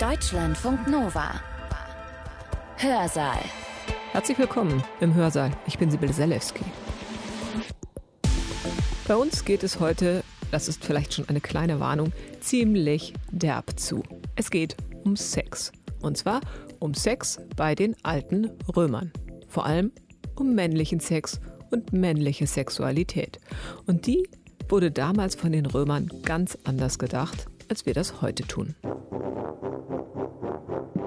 Deutschlandfunk Nova. Hörsaal. Herzlich willkommen im Hörsaal. Ich bin Sibylle Selewski. Bei uns geht es heute, das ist vielleicht schon eine kleine Warnung, ziemlich derb zu. Es geht um Sex. Und zwar um Sex bei den alten Römern. Vor allem um männlichen Sex und männliche Sexualität. Und die wurde damals von den Römern ganz anders gedacht, als wir das heute tun.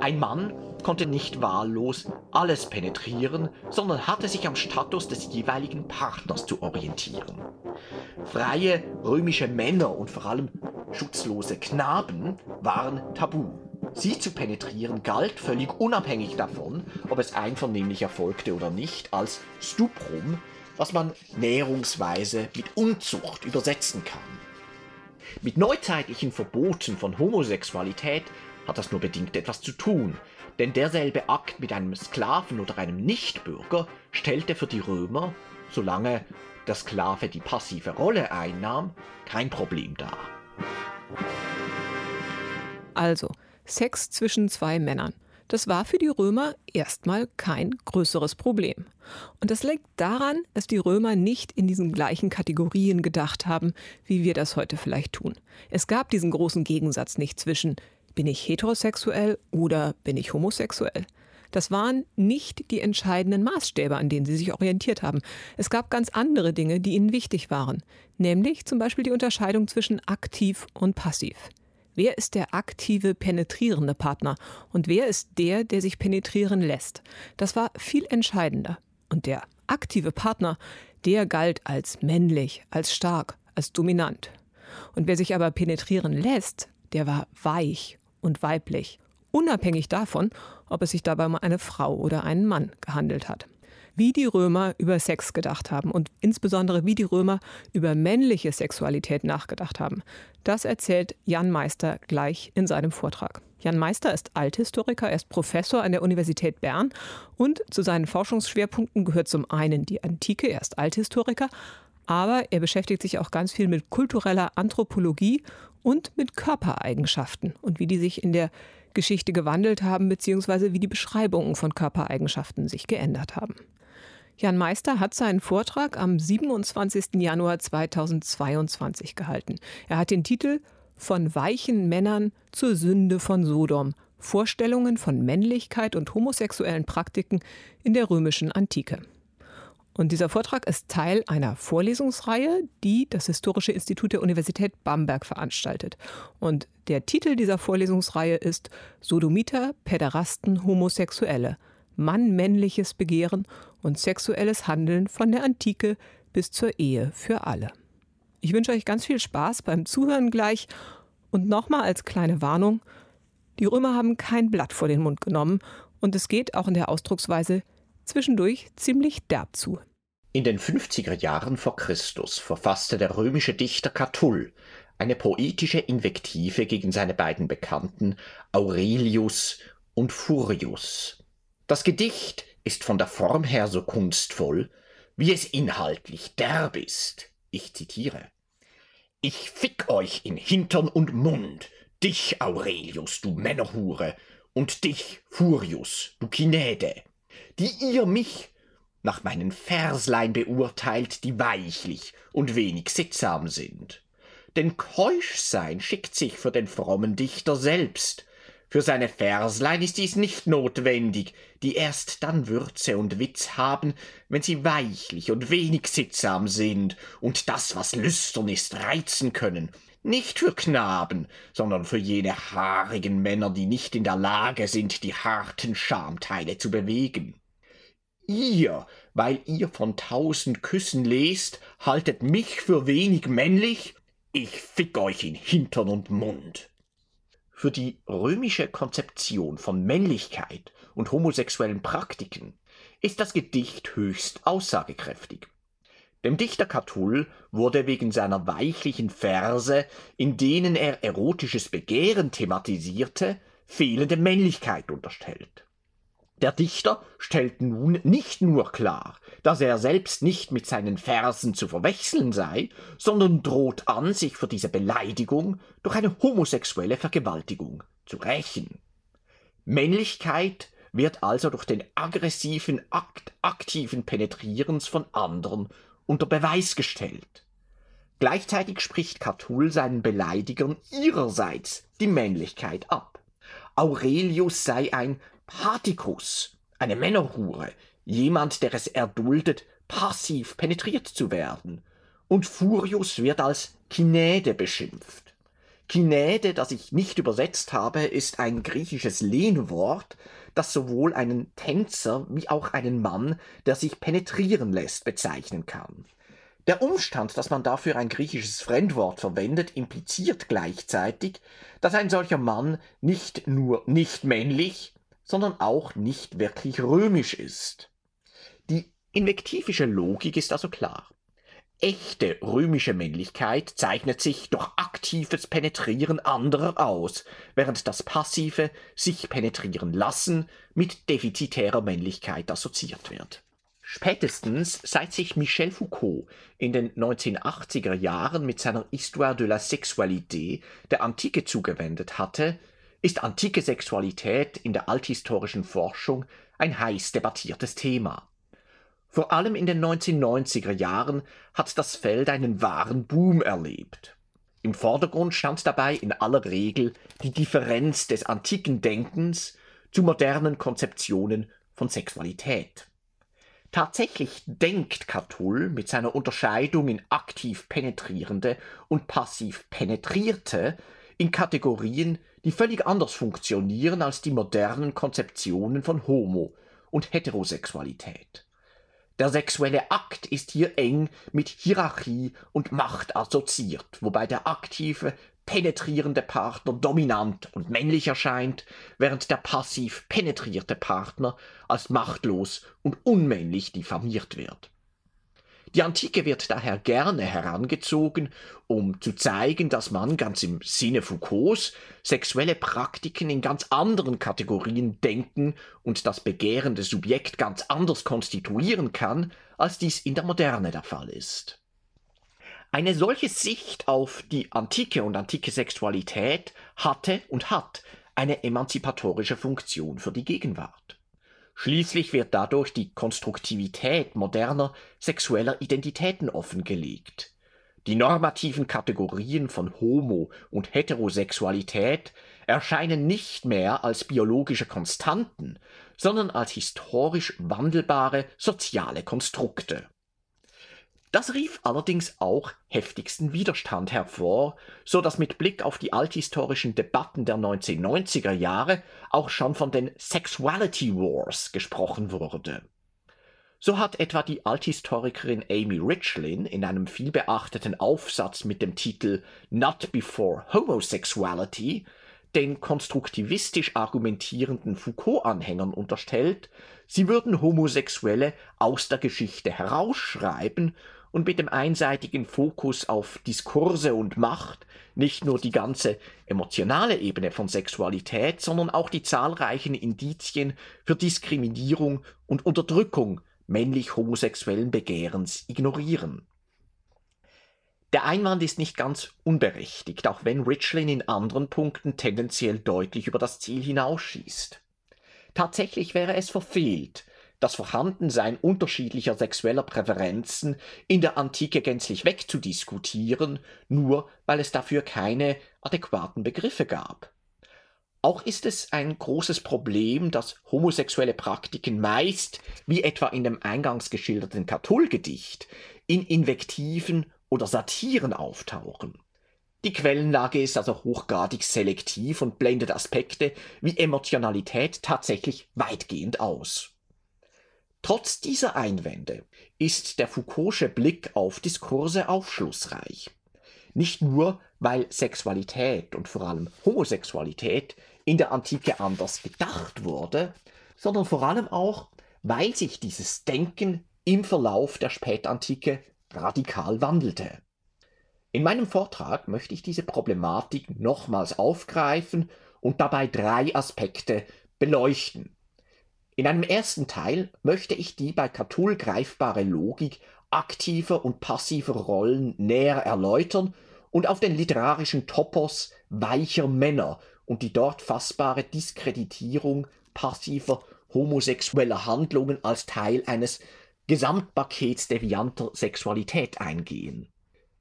Ein Mann konnte nicht wahllos alles penetrieren, sondern hatte sich am Status des jeweiligen Partners zu orientieren. Freie römische Männer und vor allem schutzlose Knaben waren tabu. Sie zu penetrieren galt völlig unabhängig davon, ob es einvernehmlich erfolgte oder nicht, als Stuprum, was man näherungsweise mit Unzucht übersetzen kann. Mit neuzeitlichen Verboten von Homosexualität hat das nur bedingt etwas zu tun, denn derselbe Akt mit einem Sklaven oder einem Nichtbürger stellte für die Römer, solange der Sklave die passive Rolle einnahm, kein Problem dar. Also, Sex zwischen zwei Männern. Das war für die Römer erstmal kein größeres Problem. Und das liegt daran, dass die Römer nicht in diesen gleichen Kategorien gedacht haben, wie wir das heute vielleicht tun. Es gab diesen großen Gegensatz nicht zwischen bin ich heterosexuell oder bin ich homosexuell? Das waren nicht die entscheidenden Maßstäbe, an denen sie sich orientiert haben. Es gab ganz andere Dinge, die ihnen wichtig waren, nämlich zum Beispiel die Unterscheidung zwischen aktiv und passiv. Wer ist der aktive, penetrierende Partner und wer ist der, der sich penetrieren lässt? Das war viel entscheidender. Und der aktive Partner, der galt als männlich, als stark, als dominant. Und wer sich aber penetrieren lässt, der war weich und weiblich, unabhängig davon, ob es sich dabei um eine Frau oder einen Mann gehandelt hat. Wie die Römer über Sex gedacht haben und insbesondere wie die Römer über männliche Sexualität nachgedacht haben, das erzählt Jan Meister gleich in seinem Vortrag. Jan Meister ist Althistoriker, er ist Professor an der Universität Bern und zu seinen Forschungsschwerpunkten gehört zum einen die Antike, er ist Althistoriker, aber er beschäftigt sich auch ganz viel mit kultureller Anthropologie und mit Körpereigenschaften und wie die sich in der Geschichte gewandelt haben, beziehungsweise wie die Beschreibungen von Körpereigenschaften sich geändert haben. Jan Meister hat seinen Vortrag am 27. Januar 2022 gehalten. Er hat den Titel Von weichen Männern zur Sünde von Sodom. Vorstellungen von Männlichkeit und homosexuellen Praktiken in der römischen Antike. Und dieser Vortrag ist Teil einer Vorlesungsreihe, die das Historische Institut der Universität Bamberg veranstaltet. Und der Titel dieser Vorlesungsreihe ist Sodomiter, Päderasten, Homosexuelle. Mann-männliches Begehren und sexuelles Handeln von der Antike bis zur Ehe für alle. Ich wünsche euch ganz viel Spaß beim Zuhören gleich und nochmal als kleine Warnung, die Römer haben kein Blatt vor den Mund genommen und es geht auch in der Ausdrucksweise zwischendurch ziemlich derb zu. In den 50er Jahren vor Christus verfasste der römische Dichter Catull eine poetische Invektive gegen seine beiden Bekannten Aurelius und Furius. Das Gedicht ist von der Form her so kunstvoll, wie es inhaltlich derb ist. Ich zitiere. Ich fick euch in Hintern und Mund, dich, Aurelius, du Männerhure, und dich, Furius, du Kinäde, die ihr mich nach meinen Verslein beurteilt, die weichlich und wenig sittsam sind. Denn keusch sein schickt sich für den frommen Dichter selbst. Für seine Verslein ist dies nicht notwendig, die erst dann Würze und Witz haben, wenn sie weichlich und wenig sittsam sind und das, was lüstern ist, reizen können. Nicht für Knaben, sondern für jene haarigen Männer, die nicht in der Lage sind, die harten Schamteile zu bewegen ihr, weil ihr von tausend Küssen lest, haltet mich für wenig männlich? Ich fick euch in Hintern und Mund. Für die römische Konzeption von Männlichkeit und homosexuellen Praktiken ist das Gedicht höchst aussagekräftig. Dem Dichter Catull wurde wegen seiner weichlichen Verse, in denen er erotisches Begehren thematisierte, fehlende Männlichkeit unterstellt. Der Dichter stellt nun nicht nur klar, dass er selbst nicht mit seinen Versen zu verwechseln sei, sondern droht an, sich für diese Beleidigung durch eine homosexuelle Vergewaltigung zu rächen. Männlichkeit wird also durch den aggressiven Akt aktiven Penetrierens von anderen unter Beweis gestellt. Gleichzeitig spricht Catull seinen Beleidigern ihrerseits die Männlichkeit ab. Aurelius sei ein Pathicus, eine Männerhure, jemand, der es erduldet, passiv penetriert zu werden. Und Furius wird als Kinäde beschimpft. Kinäde, das ich nicht übersetzt habe, ist ein griechisches Lehnwort, das sowohl einen Tänzer wie auch einen Mann, der sich penetrieren lässt, bezeichnen kann. Der Umstand, dass man dafür ein griechisches Fremdwort verwendet, impliziert gleichzeitig, dass ein solcher Mann nicht nur nicht männlich, sondern auch nicht wirklich römisch ist. Die invektivische Logik ist also klar. Echte römische Männlichkeit zeichnet sich durch aktives Penetrieren anderer aus, während das passive sich penetrieren lassen mit defizitärer Männlichkeit assoziiert wird. Spätestens seit sich Michel Foucault in den 1980er Jahren mit seiner Histoire de la Sexualité der Antike zugewendet hatte, ist antike Sexualität in der althistorischen Forschung ein heiß debattiertes Thema. Vor allem in den 1990er Jahren hat das Feld einen wahren Boom erlebt. Im Vordergrund stand dabei in aller Regel die Differenz des antiken Denkens zu modernen Konzeptionen von Sexualität. Tatsächlich denkt Catull mit seiner Unterscheidung in aktiv penetrierende und passiv penetrierte in Kategorien, die völlig anders funktionieren als die modernen Konzeptionen von Homo und Heterosexualität. Der sexuelle Akt ist hier eng mit Hierarchie und Macht assoziiert, wobei der aktive, penetrierende Partner dominant und männlich erscheint, während der passiv penetrierte Partner als machtlos und unmännlich diffamiert wird. Die Antike wird daher gerne herangezogen, um zu zeigen, dass man ganz im Sinne Foucaults sexuelle Praktiken in ganz anderen Kategorien denken und das begehrende Subjekt ganz anders konstituieren kann, als dies in der Moderne der Fall ist. Eine solche Sicht auf die Antike und antike Sexualität hatte und hat eine emanzipatorische Funktion für die Gegenwart. Schließlich wird dadurch die Konstruktivität moderner sexueller Identitäten offengelegt. Die normativen Kategorien von Homo- und Heterosexualität erscheinen nicht mehr als biologische Konstanten, sondern als historisch wandelbare soziale Konstrukte. Das rief allerdings auch heftigsten Widerstand hervor, so dass mit Blick auf die althistorischen Debatten der 1990er Jahre auch schon von den Sexuality Wars gesprochen wurde. So hat etwa die Althistorikerin Amy Richlin in einem vielbeachteten Aufsatz mit dem Titel Not Before Homosexuality den konstruktivistisch argumentierenden Foucault-Anhängern unterstellt, sie würden Homosexuelle aus der Geschichte herausschreiben und mit dem einseitigen Fokus auf Diskurse und Macht nicht nur die ganze emotionale Ebene von Sexualität, sondern auch die zahlreichen Indizien für Diskriminierung und Unterdrückung männlich homosexuellen Begehrens ignorieren. Der Einwand ist nicht ganz unberechtigt, auch wenn Richlin in anderen Punkten tendenziell deutlich über das Ziel hinausschießt. Tatsächlich wäre es verfehlt, das Vorhandensein unterschiedlicher sexueller Präferenzen in der Antike gänzlich wegzudiskutieren, nur weil es dafür keine adäquaten Begriffe gab. Auch ist es ein großes Problem, dass homosexuelle Praktiken meist, wie etwa in dem eingangs geschilderten Catull-Gedicht, in Invektiven oder Satiren auftauchen. Die Quellenlage ist also hochgradig selektiv und blendet Aspekte wie Emotionalität tatsächlich weitgehend aus. Trotz dieser Einwände ist der Foucault'sche Blick auf Diskurse aufschlussreich. Nicht nur, weil Sexualität und vor allem Homosexualität in der Antike anders gedacht wurde, sondern vor allem auch, weil sich dieses Denken im Verlauf der Spätantike radikal wandelte. In meinem Vortrag möchte ich diese Problematik nochmals aufgreifen und dabei drei Aspekte beleuchten. In einem ersten Teil möchte ich die bei Catull greifbare Logik aktiver und passiver Rollen näher erläutern und auf den literarischen Topos weicher Männer und die dort fassbare Diskreditierung passiver homosexueller Handlungen als Teil eines Gesamtpakets devianter Sexualität eingehen.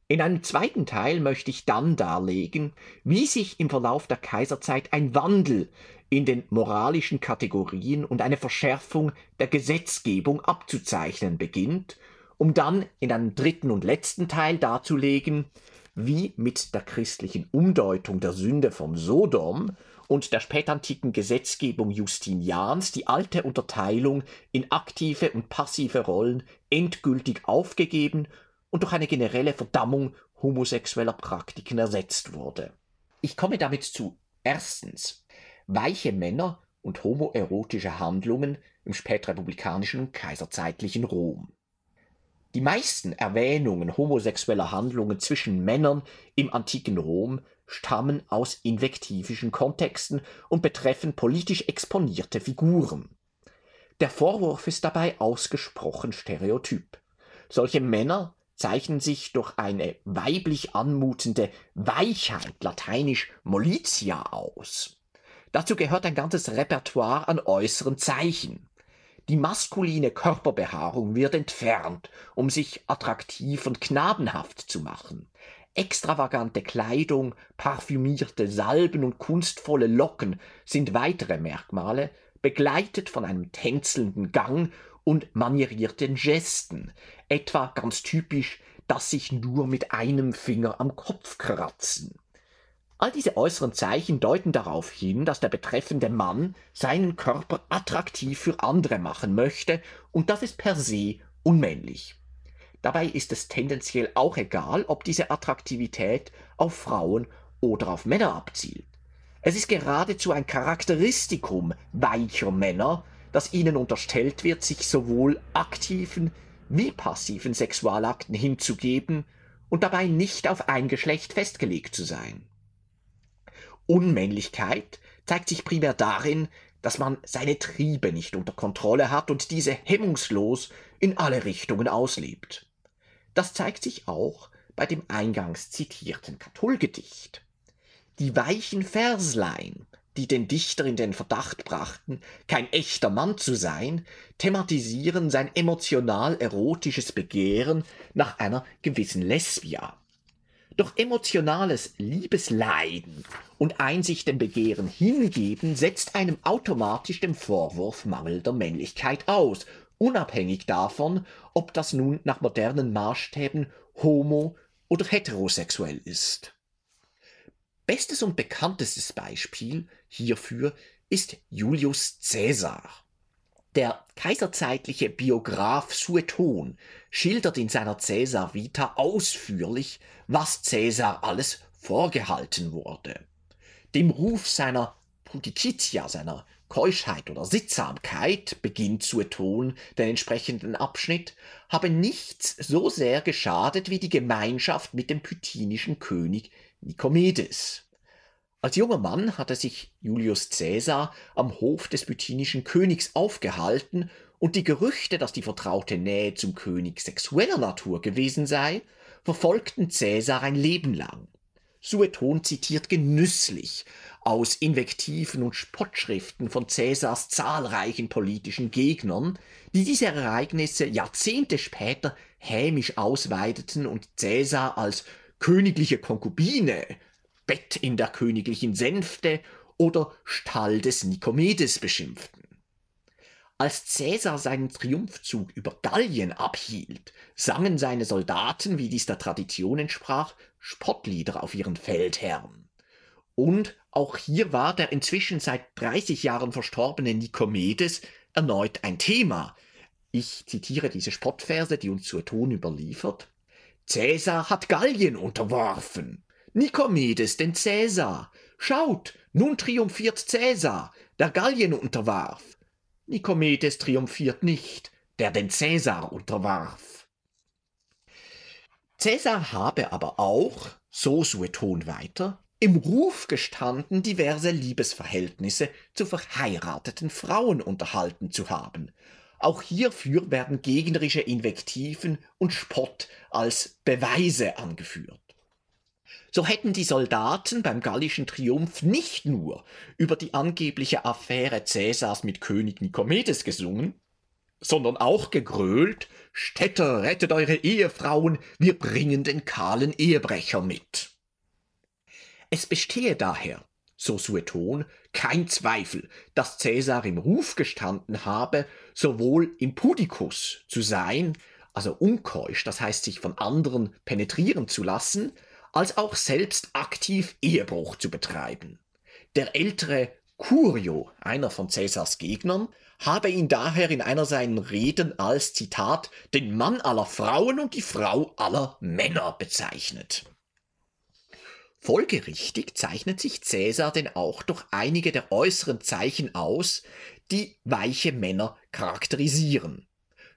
In einem zweiten Teil möchte ich dann darlegen, wie sich im Verlauf der Kaiserzeit ein Wandel in den moralischen Kategorien und eine Verschärfung der Gesetzgebung abzuzeichnen beginnt, um dann in einem dritten und letzten Teil darzulegen, wie mit der christlichen Umdeutung der Sünde von Sodom und der spätantiken Gesetzgebung Justinians die alte Unterteilung in aktive und passive Rollen endgültig aufgegeben und durch eine generelle Verdammung homosexueller Praktiken ersetzt wurde. Ich komme damit zu erstens weiche Männer und homoerotische Handlungen im spätrepublikanischen und kaiserzeitlichen Rom. Die meisten Erwähnungen homosexueller Handlungen zwischen Männern im antiken Rom stammen aus invektivischen Kontexten und betreffen politisch exponierte Figuren. Der Vorwurf ist dabei ausgesprochen stereotyp. Solche Männer zeichnen sich durch eine weiblich anmutende Weichheit, lateinisch Molitia, aus. Dazu gehört ein ganzes Repertoire an äußeren Zeichen. Die maskuline Körperbehaarung wird entfernt, um sich attraktiv und knabenhaft zu machen. Extravagante Kleidung, parfümierte Salben und kunstvolle Locken sind weitere Merkmale, begleitet von einem tänzelnden Gang und manierierten Gesten, etwa ganz typisch, dass sich nur mit einem Finger am Kopf kratzen. All diese äußeren Zeichen deuten darauf hin, dass der betreffende Mann seinen Körper attraktiv für andere machen möchte, und das ist per se unmännlich. Dabei ist es tendenziell auch egal, ob diese Attraktivität auf Frauen oder auf Männer abzielt. Es ist geradezu ein Charakteristikum weicher Männer, dass ihnen unterstellt wird, sich sowohl aktiven wie passiven Sexualakten hinzugeben und dabei nicht auf ein Geschlecht festgelegt zu sein. Unmännlichkeit zeigt sich primär darin, dass man seine Triebe nicht unter Kontrolle hat und diese hemmungslos in alle Richtungen auslebt. Das zeigt sich auch bei dem eingangs zitierten Katholgedicht. Die weichen Verslein die den Dichter in den Verdacht brachten, kein echter Mann zu sein, thematisieren sein emotional-erotisches Begehren nach einer gewissen Lesbia. Doch emotionales Liebesleiden und Einsicht dem Begehren hingeben setzt einem automatisch dem Vorwurf mangelnder Männlichkeit aus, unabhängig davon, ob das nun nach modernen Maßstäben homo- oder heterosexuell ist. Bestes und bekanntestes Beispiel hierfür ist Julius Caesar. Der kaiserzeitliche Biograf Sueton schildert in seiner Caesar Vita ausführlich, was Caesar alles vorgehalten wurde. Dem Ruf seiner Pudicitia, seiner Keuschheit oder Sittsamkeit, beginnt Sueton den entsprechenden Abschnitt, habe nichts so sehr geschadet wie die Gemeinschaft mit dem pythionischen König Nikomedes. Als junger Mann hatte sich Julius Caesar am Hof des bythinischen Königs aufgehalten und die Gerüchte, dass die vertraute Nähe zum König sexueller Natur gewesen sei, verfolgten Caesar ein Leben lang. Sueton zitiert genüsslich aus Invektiven und Spottschriften von Caesars zahlreichen politischen Gegnern, die diese Ereignisse Jahrzehnte später hämisch ausweiteten und Caesar als königliche Konkubine, Bett in der königlichen Sänfte oder Stall des Nikomedes beschimpften. Als Caesar seinen Triumphzug über Gallien abhielt, sangen seine Soldaten, wie dies der Tradition entsprach, Spottlieder auf ihren Feldherrn. Und auch hier war der inzwischen seit 30 Jahren verstorbene Nikomedes erneut ein Thema. Ich zitiere diese Spottverse, die uns zur Ton überliefert. Cäsar hat Gallien unterworfen. Nikomedes den Cäsar. Schaut, nun triumphiert Cäsar, der Gallien unterwarf. Nikomedes triumphiert nicht, der den Cäsar unterwarf. Cäsar habe aber auch, so Sueton weiter, im Ruf gestanden, diverse Liebesverhältnisse zu verheirateten Frauen unterhalten zu haben, auch hierfür werden gegnerische Invektiven und Spott als Beweise angeführt. So hätten die Soldaten beim gallischen Triumph nicht nur über die angebliche Affäre Cäsars mit König Nikomedes gesungen, sondern auch gegrölt, Städter, rettet eure Ehefrauen, wir bringen den kahlen Ehebrecher mit. Es bestehe daher, so Sueton, kein Zweifel, dass Cäsar im Ruf gestanden habe, sowohl Impudikus zu sein, also unkeusch, das heißt sich von anderen penetrieren zu lassen, als auch selbst aktiv Ehebruch zu betreiben. Der ältere Curio, einer von Cäsars Gegnern, habe ihn daher in einer seiner Reden als Zitat den Mann aller Frauen und die Frau aller Männer bezeichnet. Folgerichtig zeichnet sich Cäsar denn auch durch einige der äußeren Zeichen aus, die weiche Männer charakterisieren.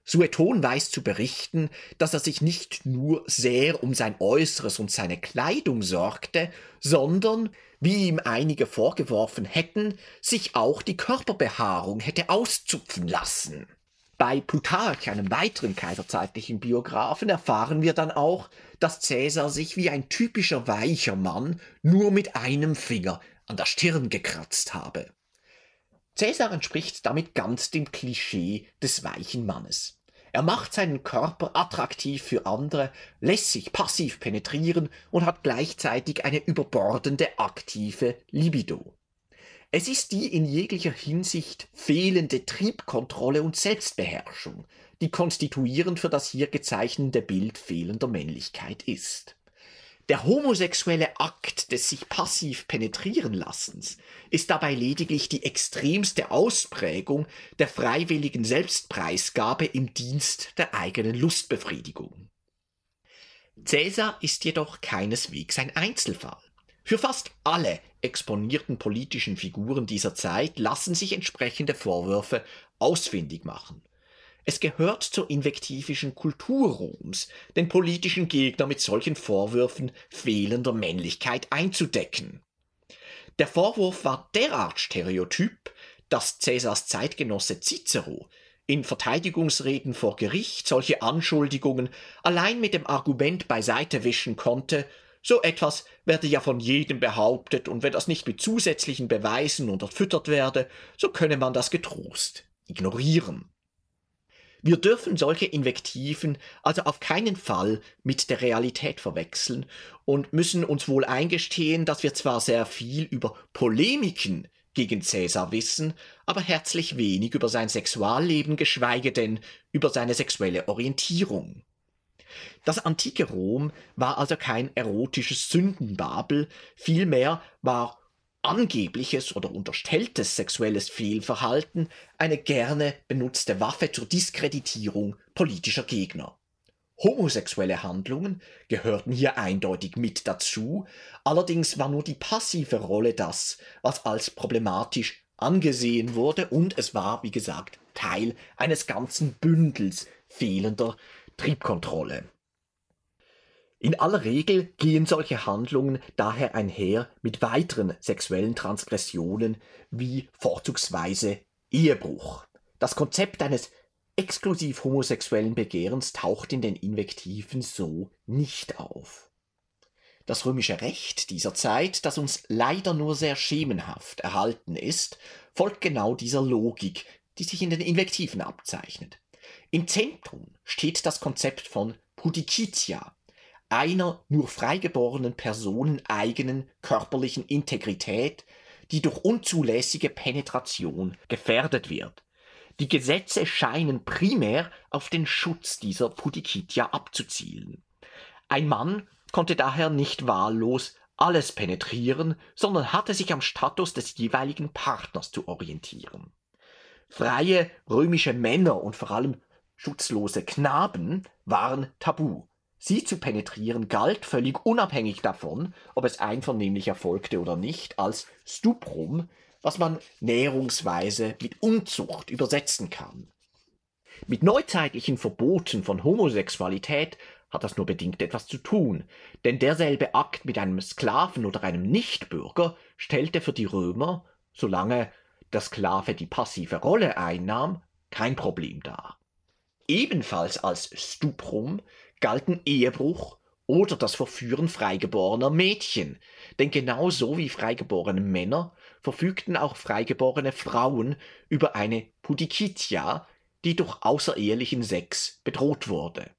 Sueton weiß zu berichten, dass er sich nicht nur sehr um sein Äußeres und seine Kleidung sorgte, sondern, wie ihm einige vorgeworfen hätten, sich auch die Körperbehaarung hätte auszupfen lassen. Bei Plutarch, einem weiteren kaiserzeitlichen Biografen, erfahren wir dann auch, dass Cäsar sich wie ein typischer weicher Mann nur mit einem Finger an der Stirn gekratzt habe. Cäsar entspricht damit ganz dem Klischee des weichen Mannes. Er macht seinen Körper attraktiv für andere, lässt sich passiv penetrieren und hat gleichzeitig eine überbordende aktive Libido. Es ist die in jeglicher Hinsicht fehlende Triebkontrolle und Selbstbeherrschung, die konstituierend für das hier gezeichnete Bild fehlender Männlichkeit ist. Der homosexuelle Akt des sich passiv penetrieren Lassens ist dabei lediglich die extremste Ausprägung der freiwilligen Selbstpreisgabe im Dienst der eigenen Lustbefriedigung. Cäsar ist jedoch keineswegs ein Einzelfall. Für fast alle exponierten politischen Figuren dieser Zeit lassen sich entsprechende Vorwürfe ausfindig machen. Es gehört zur invektivischen Kultur Roms, den politischen Gegner mit solchen Vorwürfen fehlender Männlichkeit einzudecken. Der Vorwurf war derart stereotyp, dass Caesars Zeitgenosse Cicero in Verteidigungsreden vor Gericht solche Anschuldigungen allein mit dem Argument beiseite wischen konnte, so etwas werde ja von jedem behauptet, und wenn das nicht mit zusätzlichen Beweisen unterfüttert werde, so könne man das getrost ignorieren. Wir dürfen solche Invektiven also auf keinen Fall mit der Realität verwechseln und müssen uns wohl eingestehen, dass wir zwar sehr viel über Polemiken gegen Cäsar wissen, aber herzlich wenig über sein Sexualleben, geschweige denn über seine sexuelle Orientierung. Das antike Rom war also kein erotisches Sündenbabel, vielmehr war angebliches oder unterstelltes sexuelles Fehlverhalten eine gerne benutzte Waffe zur Diskreditierung politischer Gegner. Homosexuelle Handlungen gehörten hier eindeutig mit dazu, allerdings war nur die passive Rolle das, was als problematisch angesehen wurde, und es war, wie gesagt, Teil eines ganzen Bündels fehlender Triebkontrolle. In aller Regel gehen solche Handlungen daher einher mit weiteren sexuellen Transgressionen wie vorzugsweise Ehebruch. Das Konzept eines exklusiv homosexuellen Begehrens taucht in den Invektiven so nicht auf. Das römische Recht dieser Zeit, das uns leider nur sehr schemenhaft erhalten ist, folgt genau dieser Logik, die sich in den Invektiven abzeichnet. Im Zentrum steht das Konzept von Pudikitia, einer nur freigeborenen Personen eigenen körperlichen Integrität, die durch unzulässige Penetration gefährdet wird. Die Gesetze scheinen primär auf den Schutz dieser Pudicitia abzuzielen. Ein Mann konnte daher nicht wahllos alles penetrieren, sondern hatte sich am Status des jeweiligen Partners zu orientieren. Freie römische Männer und vor allem schutzlose Knaben waren tabu. Sie zu penetrieren galt, völlig unabhängig davon, ob es einvernehmlich erfolgte oder nicht, als Stuprum, was man näherungsweise mit Unzucht übersetzen kann. Mit neuzeitlichen Verboten von Homosexualität hat das nur bedingt etwas zu tun, denn derselbe Akt mit einem Sklaven oder einem Nichtbürger stellte für die Römer, solange der Sklave die passive Rolle einnahm, kein Problem dar. Ebenfalls als Stuprum galten Ehebruch oder das Verführen freigeborener Mädchen. Denn genauso wie freigeborene Männer verfügten auch freigeborene Frauen über eine Pudicitia, die durch außerehelichen Sex bedroht wurde.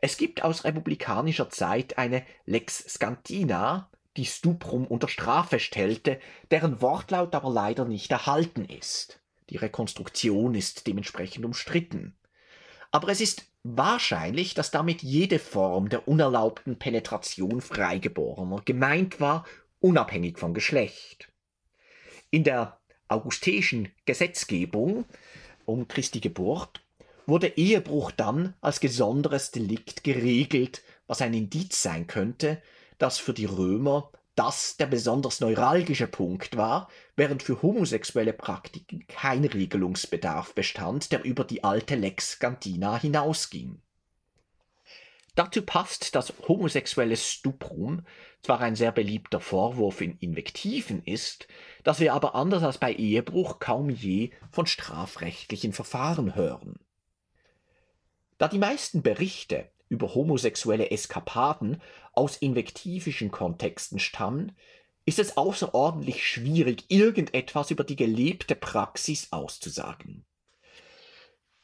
Es gibt aus republikanischer Zeit eine Lex Scantina, die Stuprum unter Strafe stellte, deren Wortlaut aber leider nicht erhalten ist. Die Rekonstruktion ist dementsprechend umstritten. Aber es ist wahrscheinlich, dass damit jede Form der unerlaubten Penetration Freigeborener gemeint war, unabhängig vom Geschlecht. In der augusteischen Gesetzgebung um Christi Geburt wurde Ehebruch dann als gesonderes Delikt geregelt, was ein Indiz sein könnte, dass für die Römer das der besonders neuralgische Punkt war, während für homosexuelle Praktiken kein Regelungsbedarf bestand, der über die alte Lex Gantina hinausging. Dazu passt, dass homosexuelles Stuprum zwar ein sehr beliebter Vorwurf in Invektiven ist, dass wir aber anders als bei Ehebruch kaum je von strafrechtlichen Verfahren hören. Da die meisten Berichte über homosexuelle Eskapaden aus invektivischen Kontexten stammen, ist es außerordentlich schwierig, irgendetwas über die gelebte Praxis auszusagen.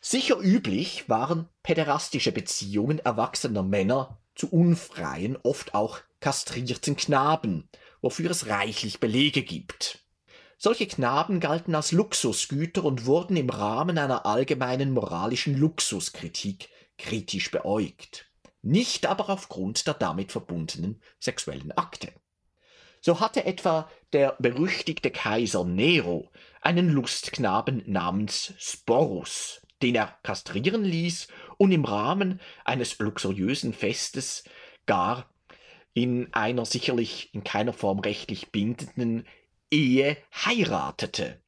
Sicher üblich waren päderastische Beziehungen erwachsener Männer zu unfreien, oft auch kastrierten Knaben, wofür es reichlich Belege gibt. Solche Knaben galten als Luxusgüter und wurden im Rahmen einer allgemeinen moralischen Luxuskritik kritisch beäugt, nicht aber aufgrund der damit verbundenen sexuellen Akte. So hatte etwa der berüchtigte Kaiser Nero einen Lustknaben namens Sporus, den er kastrieren ließ und im Rahmen eines luxuriösen Festes gar in einer sicherlich in keiner Form rechtlich bindenden Ehe heiratete.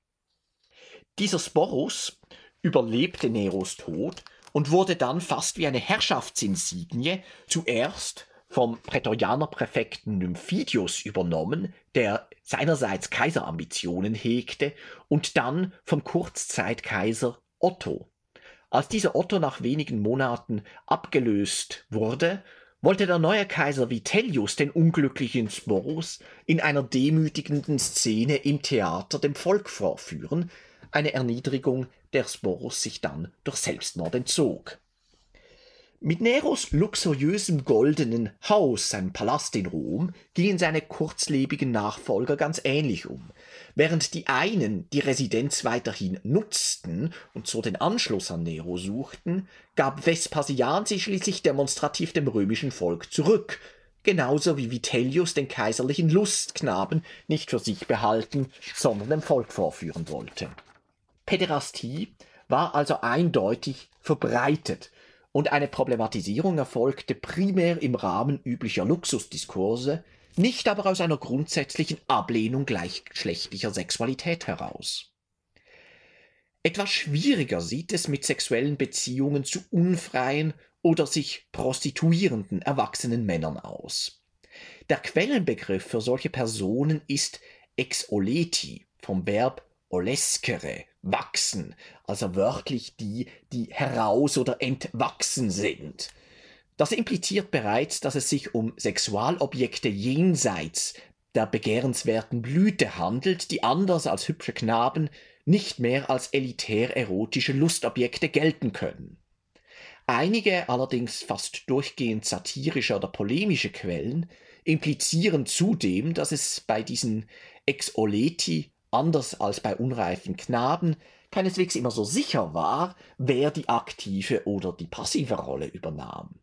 Dieser Sporus überlebte Neros Tod und wurde dann fast wie eine Herrschaftsinsignie zuerst vom Prätorianerpräfekten Nymphidius übernommen, der seinerseits Kaiserambitionen hegte, und dann vom Kurzzeitkaiser Otto. Als dieser Otto nach wenigen Monaten abgelöst wurde, wollte der neue Kaiser Vitellius den unglücklichen Sporus in einer demütigenden Szene im Theater dem Volk vorführen, eine Erniedrigung, der Sporus sich dann durch Selbstmord entzog. Mit Neros luxuriösem goldenen Haus, seinem Palast in Rom, gingen seine kurzlebigen Nachfolger ganz ähnlich um. Während die einen die Residenz weiterhin nutzten und so den Anschluss an Nero suchten, gab Vespasian sich schließlich demonstrativ dem römischen Volk zurück, genauso wie Vitellius den kaiserlichen Lustknaben nicht für sich behalten, sondern dem Volk vorführen wollte. Päderastie war also eindeutig verbreitet und eine Problematisierung erfolgte primär im Rahmen üblicher Luxusdiskurse, nicht aber aus einer grundsätzlichen Ablehnung gleichgeschlechtlicher Sexualität heraus. Etwas schwieriger sieht es mit sexuellen Beziehungen zu unfreien oder sich prostituierenden erwachsenen Männern aus. Der Quellenbegriff für solche Personen ist exoleti vom Verb oleskere, wachsen, also wörtlich die, die heraus oder entwachsen sind. Das impliziert bereits, dass es sich um Sexualobjekte jenseits der begehrenswerten Blüte handelt, die anders als hübsche Knaben nicht mehr als elitär erotische Lustobjekte gelten können. Einige allerdings fast durchgehend satirische oder polemische Quellen implizieren zudem, dass es bei diesen Exoleti anders als bei unreifen Knaben, keineswegs immer so sicher war, wer die aktive oder die passive Rolle übernahm.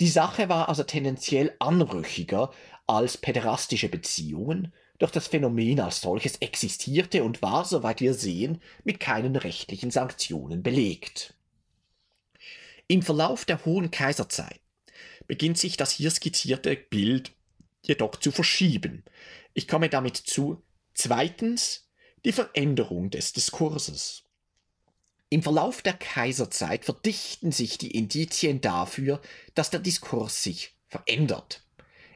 Die Sache war also tendenziell anrüchiger als päderastische Beziehungen, doch das Phänomen als solches existierte und war, soweit wir sehen, mit keinen rechtlichen Sanktionen belegt. Im Verlauf der Hohen Kaiserzeit beginnt sich das hier skizzierte Bild jedoch zu verschieben. Ich komme damit zu Zweitens die Veränderung des Diskurses. Im Verlauf der Kaiserzeit verdichten sich die Indizien dafür, dass der Diskurs sich verändert.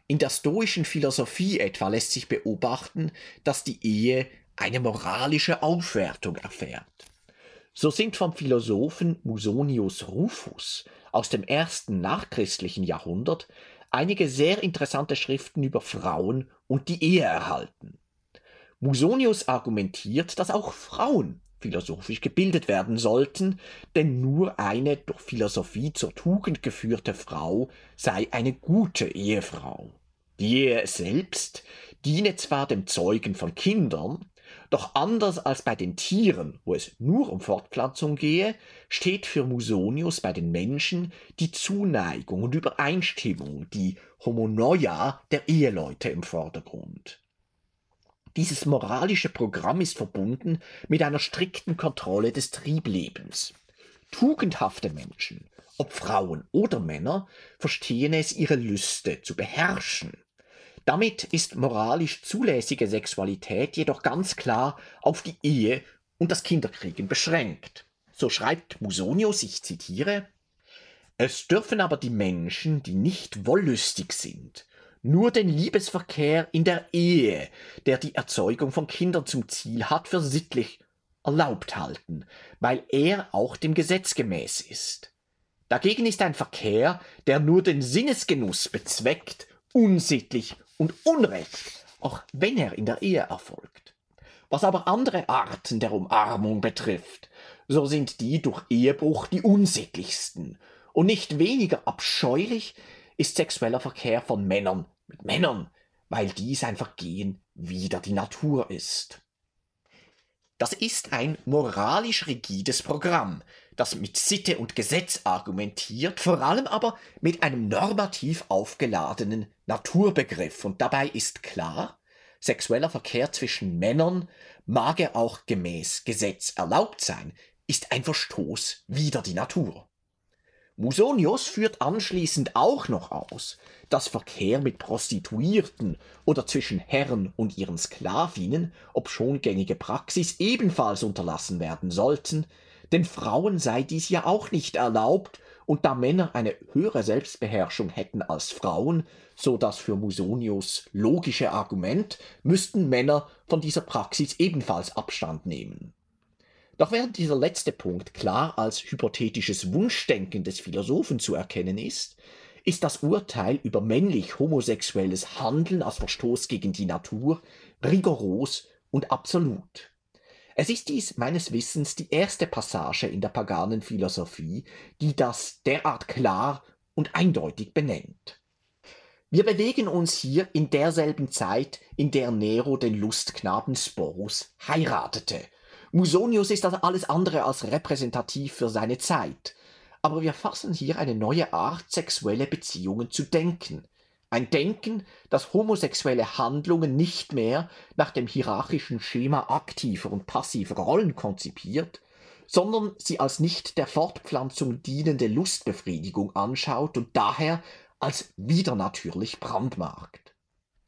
In der stoischen Philosophie etwa lässt sich beobachten, dass die Ehe eine moralische Aufwertung erfährt. So sind vom Philosophen Musonius Rufus aus dem ersten nachchristlichen Jahrhundert einige sehr interessante Schriften über Frauen und die Ehe erhalten. Musonius argumentiert, dass auch Frauen philosophisch gebildet werden sollten, denn nur eine durch Philosophie zur Tugend geführte Frau sei eine gute Ehefrau. Die Ehe selbst diene zwar dem Zeugen von Kindern, doch anders als bei den Tieren, wo es nur um Fortpflanzung gehe, steht für Musonius bei den Menschen die Zuneigung und Übereinstimmung, die Homonoia der Eheleute im Vordergrund. Dieses moralische Programm ist verbunden mit einer strikten Kontrolle des Trieblebens. Tugendhafte Menschen, ob Frauen oder Männer, verstehen es, ihre Lüste zu beherrschen. Damit ist moralisch zulässige Sexualität jedoch ganz klar auf die Ehe und das Kinderkriegen beschränkt. So schreibt Musonius, ich zitiere, es dürfen aber die Menschen, die nicht wollüstig sind, nur den Liebesverkehr in der Ehe, der die Erzeugung von Kindern zum Ziel hat, für sittlich erlaubt halten, weil er auch dem Gesetz gemäß ist. Dagegen ist ein Verkehr, der nur den Sinnesgenuss bezweckt, unsittlich und Unrecht, auch wenn er in der Ehe erfolgt. Was aber andere Arten der Umarmung betrifft, so sind die durch Ehebruch die unsittlichsten, und nicht weniger abscheulich ist sexueller Verkehr von Männern mit Männern, weil dies ein Vergehen wider die Natur ist. Das ist ein moralisch rigides Programm, das mit Sitte und Gesetz argumentiert, vor allem aber mit einem normativ aufgeladenen Naturbegriff. Und dabei ist klar, sexueller Verkehr zwischen Männern mag er auch gemäß Gesetz erlaubt sein, ist ein Verstoß wider die Natur. Musonius führt anschließend auch noch aus, dass Verkehr mit Prostituierten oder zwischen Herren und ihren Sklavinnen, obschon gängige Praxis, ebenfalls unterlassen werden sollten, denn Frauen sei dies ja auch nicht erlaubt, und da Männer eine höhere Selbstbeherrschung hätten als Frauen, so das für Musonius logische Argument, müssten Männer von dieser Praxis ebenfalls Abstand nehmen. Doch während dieser letzte Punkt klar als hypothetisches Wunschdenken des Philosophen zu erkennen ist, ist das Urteil über männlich homosexuelles Handeln als Verstoß gegen die Natur rigoros und absolut. Es ist dies meines Wissens die erste Passage in der paganen Philosophie, die das derart klar und eindeutig benennt. Wir bewegen uns hier in derselben Zeit, in der Nero den Lustknaben Sporus heiratete Musonius ist das alles andere als repräsentativ für seine Zeit. Aber wir fassen hier eine neue Art, sexuelle Beziehungen zu denken. Ein Denken, das homosexuelle Handlungen nicht mehr nach dem hierarchischen Schema aktiver und passiver Rollen konzipiert, sondern sie als nicht der Fortpflanzung dienende Lustbefriedigung anschaut und daher als widernatürlich brandmarkt.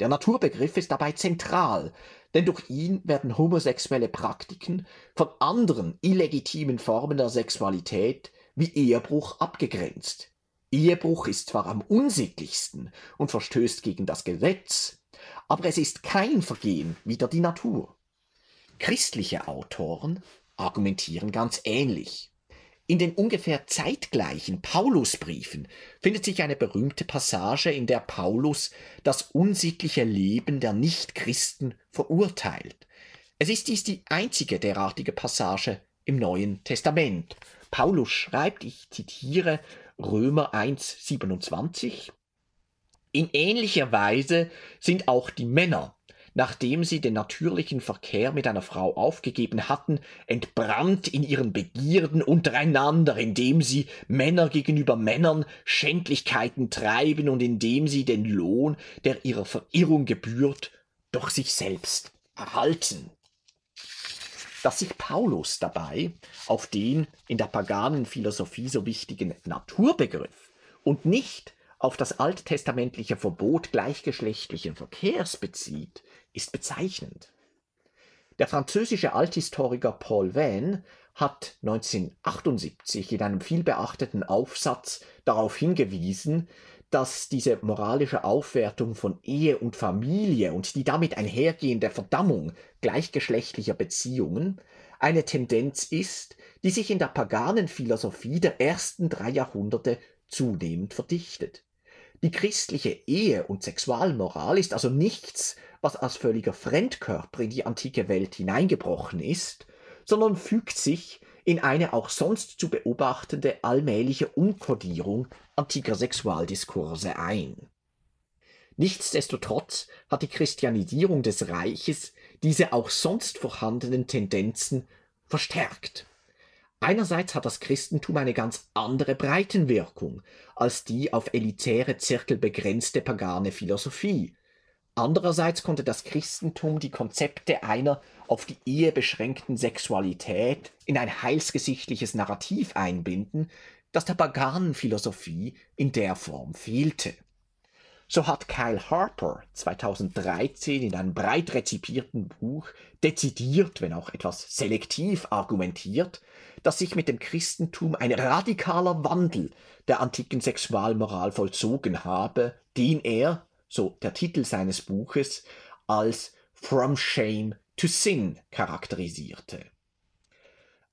Der Naturbegriff ist dabei zentral, denn durch ihn werden homosexuelle Praktiken von anderen illegitimen Formen der Sexualität wie Ehebruch abgegrenzt. Ehebruch ist zwar am unsittlichsten und verstößt gegen das Gesetz, aber es ist kein Vergehen wider die Natur. Christliche Autoren argumentieren ganz ähnlich. In den ungefähr zeitgleichen Paulusbriefen findet sich eine berühmte Passage, in der Paulus das unsittliche Leben der Nichtchristen verurteilt. Es ist dies die einzige derartige Passage im Neuen Testament. Paulus schreibt, ich zitiere Römer 1, 27, in ähnlicher Weise sind auch die Männer nachdem sie den natürlichen Verkehr mit einer Frau aufgegeben hatten, entbrannt in ihren Begierden untereinander, indem sie Männer gegenüber Männern Schändlichkeiten treiben und indem sie den Lohn, der ihrer Verirrung gebührt, durch sich selbst erhalten. Dass sich Paulus dabei auf den in der paganen Philosophie so wichtigen Naturbegriff und nicht auf das alttestamentliche Verbot gleichgeschlechtlichen Verkehrs bezieht, ist bezeichnend. Der französische Althistoriker Paul Venn hat 1978 in einem vielbeachteten Aufsatz darauf hingewiesen, dass diese moralische Aufwertung von Ehe und Familie und die damit einhergehende Verdammung gleichgeschlechtlicher Beziehungen eine Tendenz ist, die sich in der paganen Philosophie der ersten drei Jahrhunderte zunehmend verdichtet. Die christliche Ehe- und Sexualmoral ist also nichts, was als völliger Fremdkörper in die antike Welt hineingebrochen ist, sondern fügt sich in eine auch sonst zu beobachtende allmähliche Umkodierung antiker Sexualdiskurse ein. Nichtsdestotrotz hat die Christianisierung des Reiches diese auch sonst vorhandenen Tendenzen verstärkt. Einerseits hat das Christentum eine ganz andere Breitenwirkung als die auf elitäre Zirkel begrenzte pagane Philosophie. Andererseits konnte das Christentum die Konzepte einer auf die Ehe beschränkten Sexualität in ein heilsgesichtliches Narrativ einbinden, das der paganen Philosophie in der Form fehlte. So hat Kyle Harper 2013 in einem breit rezipierten Buch dezidiert, wenn auch etwas selektiv argumentiert, dass sich mit dem Christentum ein radikaler Wandel der antiken Sexualmoral vollzogen habe, den er, so der Titel seines Buches, als From Shame to Sin charakterisierte.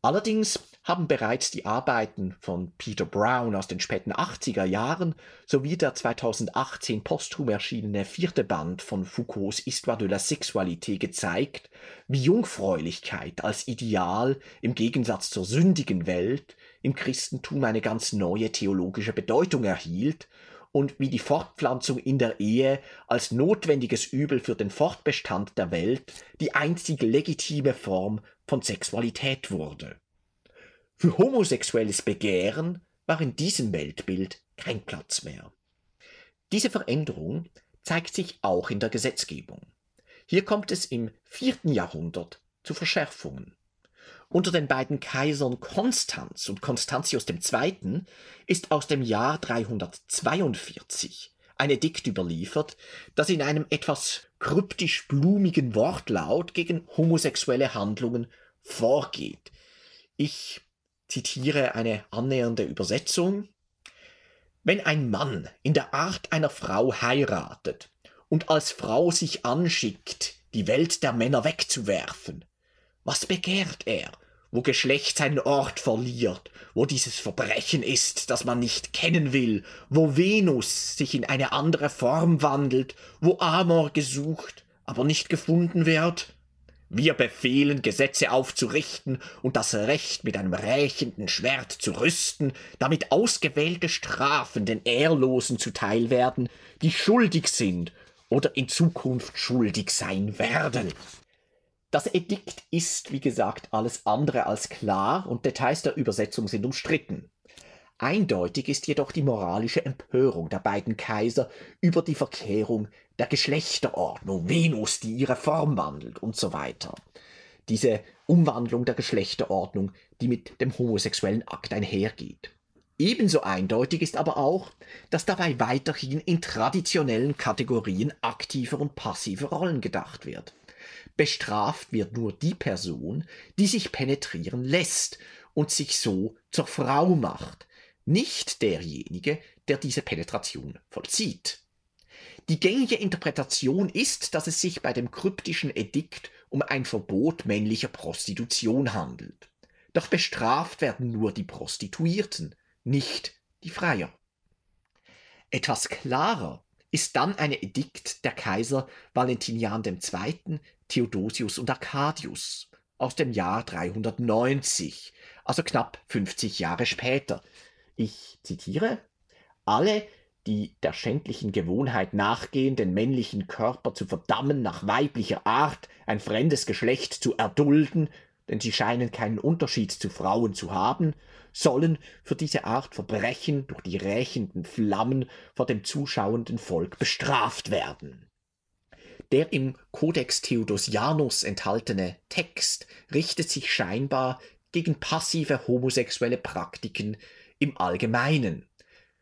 Allerdings haben bereits die Arbeiten von Peter Brown aus den späten 80er Jahren sowie der 2018 posthum erschienene vierte Band von Foucaults Histoire de la Sexualité gezeigt, wie Jungfräulichkeit als Ideal im Gegensatz zur sündigen Welt im Christentum eine ganz neue theologische Bedeutung erhielt und wie die Fortpflanzung in der Ehe als notwendiges Übel für den Fortbestand der Welt die einzig legitime Form von Sexualität wurde. Für homosexuelles Begehren war in diesem Weltbild kein Platz mehr. Diese Veränderung zeigt sich auch in der Gesetzgebung. Hier kommt es im vierten Jahrhundert zu Verschärfungen. Unter den beiden Kaisern Konstanz und Konstantius II. ist aus dem Jahr 342 ein Edikt überliefert, das in einem etwas kryptisch blumigen Wortlaut gegen homosexuelle Handlungen vorgeht. Ich zitiere eine annähernde Übersetzung. Wenn ein Mann in der Art einer Frau heiratet und als Frau sich anschickt, die Welt der Männer wegzuwerfen, was begehrt er, wo Geschlecht seinen Ort verliert, wo dieses Verbrechen ist, das man nicht kennen will, wo Venus sich in eine andere Form wandelt, wo Amor gesucht, aber nicht gefunden wird? Wir befehlen, Gesetze aufzurichten und das Recht mit einem rächenden Schwert zu rüsten, damit ausgewählte Strafen den Ehrlosen zuteil werden, die schuldig sind oder in Zukunft schuldig sein werden. Das Edikt ist, wie gesagt, alles andere als klar und Details der Übersetzung sind umstritten. Eindeutig ist jedoch die moralische Empörung der beiden Kaiser über die Verkehrung der Geschlechterordnung, Venus, die ihre Form wandelt und so weiter. Diese Umwandlung der Geschlechterordnung, die mit dem homosexuellen Akt einhergeht. Ebenso eindeutig ist aber auch, dass dabei weiterhin in traditionellen Kategorien aktiver und passiver Rollen gedacht wird. Bestraft wird nur die Person, die sich penetrieren lässt und sich so zur Frau macht, nicht derjenige, der diese Penetration vollzieht. Die gängige Interpretation ist, dass es sich bei dem kryptischen Edikt um ein Verbot männlicher Prostitution handelt. Doch bestraft werden nur die Prostituierten, nicht die Freier. Etwas klarer ist dann ein Edikt der Kaiser Valentinian II., Theodosius und Arcadius aus dem Jahr 390, also knapp 50 Jahre später, ich zitiere, alle, die der schändlichen Gewohnheit nachgehen, den männlichen Körper zu verdammen, nach weiblicher Art ein fremdes Geschlecht zu erdulden, denn sie scheinen keinen Unterschied zu Frauen zu haben, sollen für diese Art Verbrechen durch die rächenden Flammen vor dem zuschauenden Volk bestraft werden. Der im Codex Theodosianus enthaltene Text richtet sich scheinbar gegen passive homosexuelle Praktiken im Allgemeinen.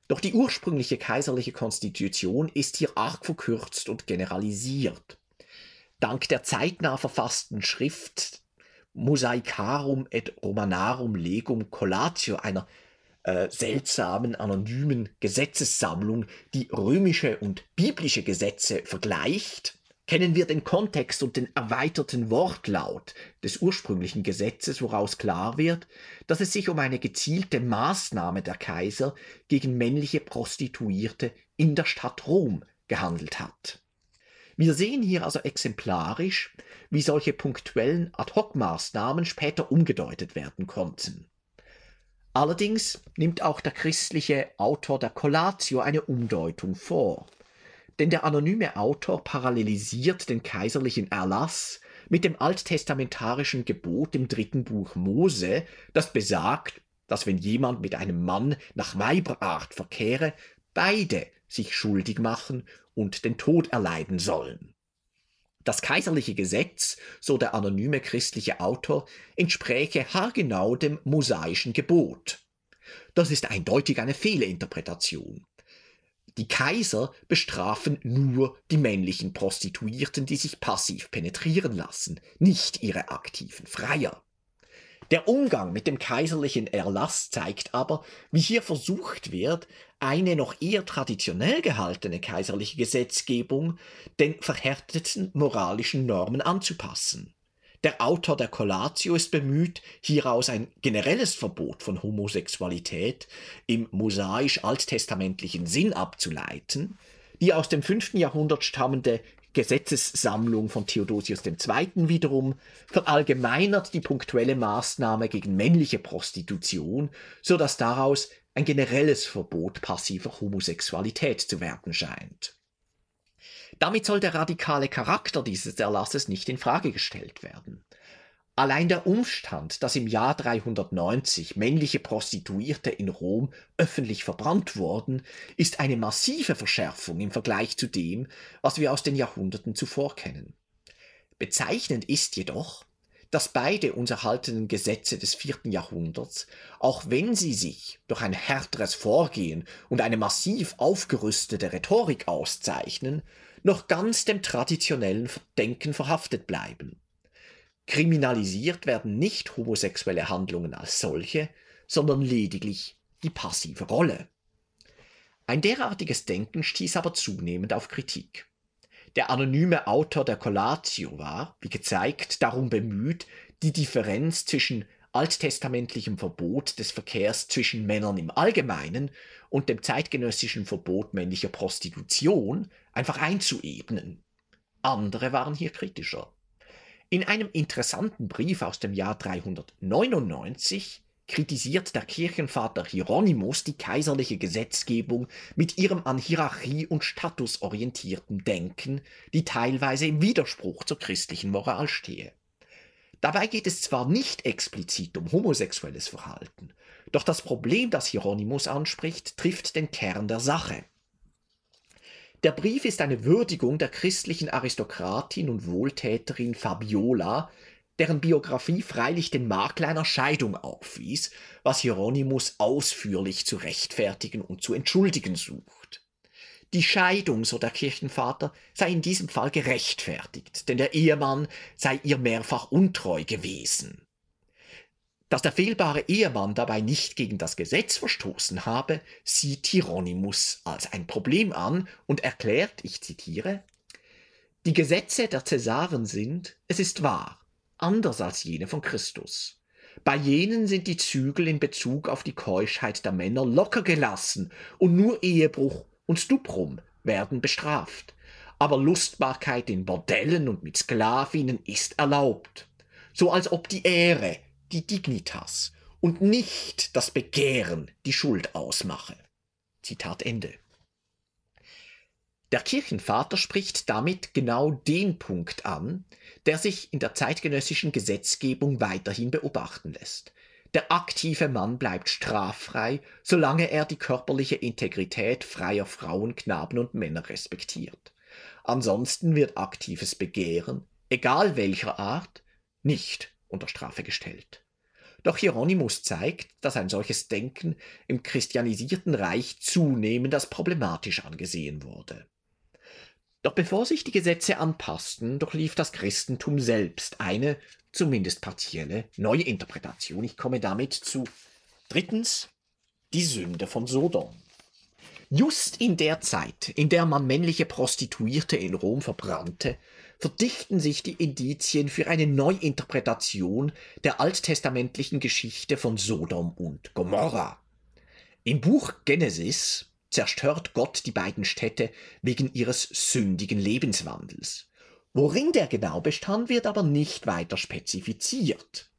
Doch die ursprüngliche kaiserliche Konstitution ist hier arg verkürzt und generalisiert. Dank der zeitnah verfassten Schrift Mosaicarum et Romanarum Legum Collatio, einer äh, seltsamen, anonymen Gesetzessammlung, die römische und biblische Gesetze vergleicht, kennen wir den Kontext und den erweiterten Wortlaut des ursprünglichen Gesetzes, woraus klar wird, dass es sich um eine gezielte Maßnahme der Kaiser gegen männliche Prostituierte in der Stadt Rom gehandelt hat. Wir sehen hier also exemplarisch, wie solche punktuellen Ad-hoc-Maßnahmen später umgedeutet werden konnten. Allerdings nimmt auch der christliche Autor der Collatio eine Umdeutung vor denn der anonyme Autor parallelisiert den kaiserlichen Erlass mit dem alttestamentarischen Gebot im dritten Buch Mose, das besagt, dass wenn jemand mit einem Mann nach Weiberart verkehre, beide sich schuldig machen und den Tod erleiden sollen. Das kaiserliche Gesetz, so der anonyme christliche Autor, entspräche haargenau dem mosaischen Gebot. Das ist eindeutig eine Fehlinterpretation. Die Kaiser bestrafen nur die männlichen Prostituierten, die sich passiv penetrieren lassen, nicht ihre aktiven Freier. Der Umgang mit dem kaiserlichen Erlass zeigt aber, wie hier versucht wird, eine noch eher traditionell gehaltene kaiserliche Gesetzgebung den verhärteten moralischen Normen anzupassen. Der Autor der Collatio ist bemüht, hieraus ein generelles Verbot von Homosexualität im mosaisch-alttestamentlichen Sinn abzuleiten. Die aus dem 5. Jahrhundert stammende Gesetzessammlung von Theodosius II. wiederum verallgemeinert die punktuelle Maßnahme gegen männliche Prostitution, so dass daraus ein generelles Verbot passiver Homosexualität zu werden scheint. Damit soll der radikale Charakter dieses Erlasses nicht in Frage gestellt werden. Allein der Umstand, dass im Jahr 390 männliche Prostituierte in Rom öffentlich verbrannt wurden, ist eine massive Verschärfung im Vergleich zu dem, was wir aus den Jahrhunderten zuvor kennen. Bezeichnend ist jedoch, dass beide uns erhaltenen Gesetze des vierten Jahrhunderts, auch wenn sie sich durch ein härteres Vorgehen und eine massiv aufgerüstete Rhetorik auszeichnen, noch ganz dem traditionellen Denken verhaftet bleiben. Kriminalisiert werden nicht homosexuelle Handlungen als solche, sondern lediglich die passive Rolle. Ein derartiges Denken stieß aber zunehmend auf Kritik. Der anonyme Autor der Collatio war, wie gezeigt, darum bemüht, die Differenz zwischen alttestamentlichem Verbot des Verkehrs zwischen Männern im Allgemeinen und dem zeitgenössischen Verbot männlicher Prostitution einfach einzuebnen. Andere waren hier kritischer. In einem interessanten Brief aus dem Jahr 399 kritisiert der Kirchenvater Hieronymus die kaiserliche Gesetzgebung mit ihrem an Hierarchie und Status orientierten Denken, die teilweise im Widerspruch zur christlichen Moral stehe. Dabei geht es zwar nicht explizit um homosexuelles Verhalten, doch das Problem, das Hieronymus anspricht, trifft den Kern der Sache. Der Brief ist eine Würdigung der christlichen Aristokratin und Wohltäterin Fabiola, deren Biografie freilich den Makel einer Scheidung aufwies, was Hieronymus ausführlich zu rechtfertigen und zu entschuldigen sucht. Die Scheidung, so der Kirchenvater, sei in diesem Fall gerechtfertigt, denn der Ehemann sei ihr mehrfach untreu gewesen. Dass der fehlbare Ehemann dabei nicht gegen das Gesetz verstoßen habe, sieht Hieronymus als ein Problem an und erklärt, ich zitiere, Die Gesetze der Cäsaren sind, es ist wahr, anders als jene von Christus. Bei jenen sind die Zügel in Bezug auf die Keuschheit der Männer locker gelassen und nur Ehebruch und Stuprum werden bestraft. Aber Lustbarkeit in Bordellen und mit Sklavinnen ist erlaubt. So als ob die Ehre, die Dignitas und nicht das Begehren die Schuld ausmache. Zitat Ende. Der Kirchenvater spricht damit genau den Punkt an, der sich in der zeitgenössischen Gesetzgebung weiterhin beobachten lässt. Der aktive Mann bleibt straffrei, solange er die körperliche Integrität freier Frauen, Knaben und Männer respektiert. Ansonsten wird aktives Begehren, egal welcher Art, nicht unter Strafe gestellt. Doch Hieronymus zeigt, dass ein solches Denken im christianisierten Reich zunehmend als problematisch angesehen wurde. Doch bevor sich die Gesetze anpassten, durchlief das Christentum selbst eine, zumindest partielle, neue Interpretation. Ich komme damit zu drittens die Sünde von Sodom. Just in der Zeit, in der man männliche Prostituierte in Rom verbrannte, verdichten sich die Indizien für eine Neuinterpretation der alttestamentlichen Geschichte von Sodom und Gomorra. Im Buch Genesis zerstört Gott die beiden Städte wegen ihres sündigen Lebenswandels. Worin der genau bestand, wird aber nicht weiter spezifiziert.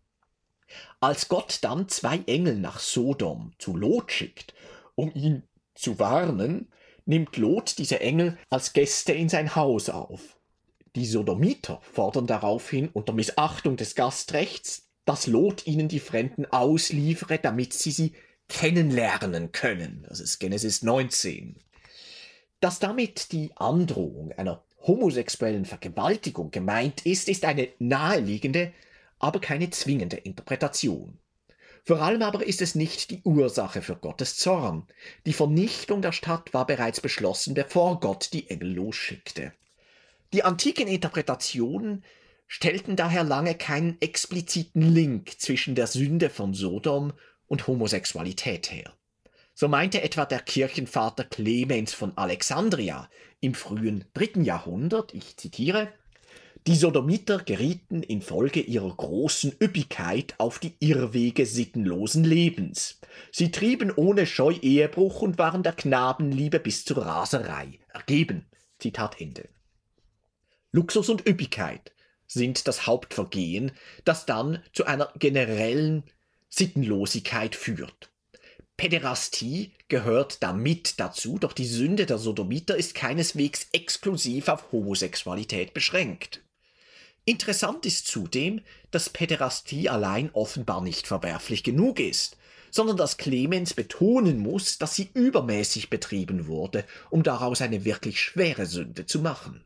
Als Gott dann zwei Engel nach Sodom zu Lot schickt, um ihn zu warnen, nimmt Lot diese Engel als Gäste in sein Haus auf. Die Sodomiter fordern daraufhin unter Missachtung des Gastrechts, dass Lot ihnen die Fremden ausliefere, damit sie sie kennenlernen können. Das ist Genesis 19. Dass damit die Androhung einer homosexuellen Vergewaltigung gemeint ist, ist eine naheliegende, aber keine zwingende Interpretation. Vor allem aber ist es nicht die Ursache für Gottes Zorn. Die Vernichtung der Stadt war bereits beschlossen, bevor Gott die Engel losschickte. Die antiken Interpretationen stellten daher lange keinen expliziten Link zwischen der Sünde von Sodom und Homosexualität her. So meinte etwa der Kirchenvater Clemens von Alexandria im frühen dritten Jahrhundert, ich zitiere, die Sodomiter gerieten infolge ihrer großen Üppigkeit auf die Irrwege sittenlosen Lebens. Sie trieben ohne Scheu Ehebruch und waren der Knabenliebe bis zur Raserei ergeben. Zitat Ende. Luxus und Üppigkeit sind das Hauptvergehen, das dann zu einer generellen Sittenlosigkeit führt. Päderastie gehört damit dazu, doch die Sünde der Sodomiter ist keineswegs exklusiv auf Homosexualität beschränkt. Interessant ist zudem, dass Päderastie allein offenbar nicht verwerflich genug ist, sondern dass Clemens betonen muss, dass sie übermäßig betrieben wurde, um daraus eine wirklich schwere Sünde zu machen.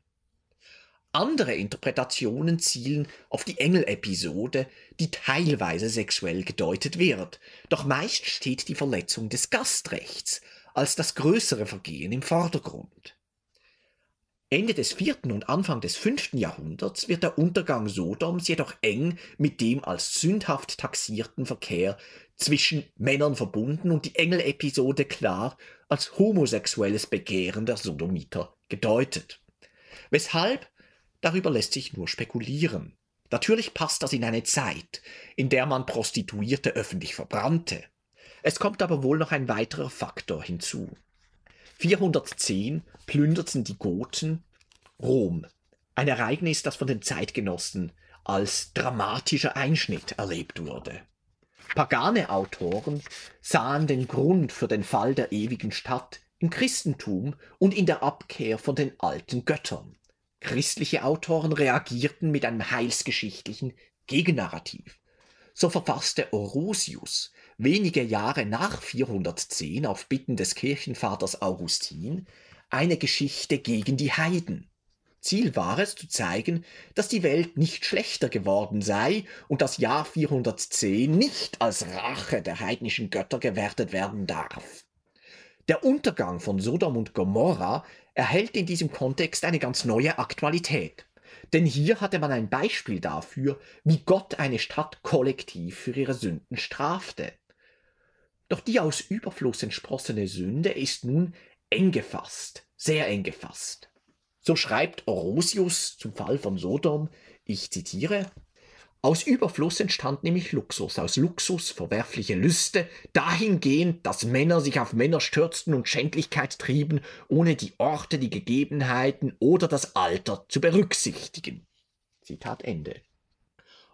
Andere Interpretationen zielen auf die Engelepisode, die teilweise sexuell gedeutet wird, doch meist steht die Verletzung des Gastrechts als das größere Vergehen im Vordergrund. Ende des vierten und Anfang des fünften Jahrhunderts wird der Untergang Sodoms jedoch eng mit dem als sündhaft taxierten Verkehr zwischen Männern verbunden und die Engelepisode klar als homosexuelles Begehren der Sodomiter gedeutet. Weshalb Darüber lässt sich nur spekulieren. Natürlich passt das in eine Zeit, in der man Prostituierte öffentlich verbrannte. Es kommt aber wohl noch ein weiterer Faktor hinzu. 410 plünderten die Goten Rom, ein Ereignis, das von den Zeitgenossen als dramatischer Einschnitt erlebt wurde. Pagane Autoren sahen den Grund für den Fall der ewigen Stadt im Christentum und in der Abkehr von den alten Göttern. Christliche Autoren reagierten mit einem heilsgeschichtlichen Gegennarrativ. So verfasste Orosius wenige Jahre nach 410 auf Bitten des Kirchenvaters Augustin eine Geschichte gegen die Heiden. Ziel war es zu zeigen, dass die Welt nicht schlechter geworden sei und das Jahr 410 nicht als Rache der heidnischen Götter gewertet werden darf. Der Untergang von Sodom und Gomorra erhält in diesem Kontext eine ganz neue Aktualität. Denn hier hatte man ein Beispiel dafür, wie Gott eine Stadt kollektiv für ihre Sünden strafte. Doch die aus Überfluss entsprossene Sünde ist nun eng gefasst, sehr eng gefasst. So schreibt Orosius zum Fall von Sodom, ich zitiere, aus Überfluss entstand nämlich Luxus, aus Luxus verwerfliche Lüste, dahingehend, dass Männer sich auf Männer stürzten und Schändlichkeit trieben, ohne die Orte, die Gegebenheiten oder das Alter zu berücksichtigen. Zitat Ende.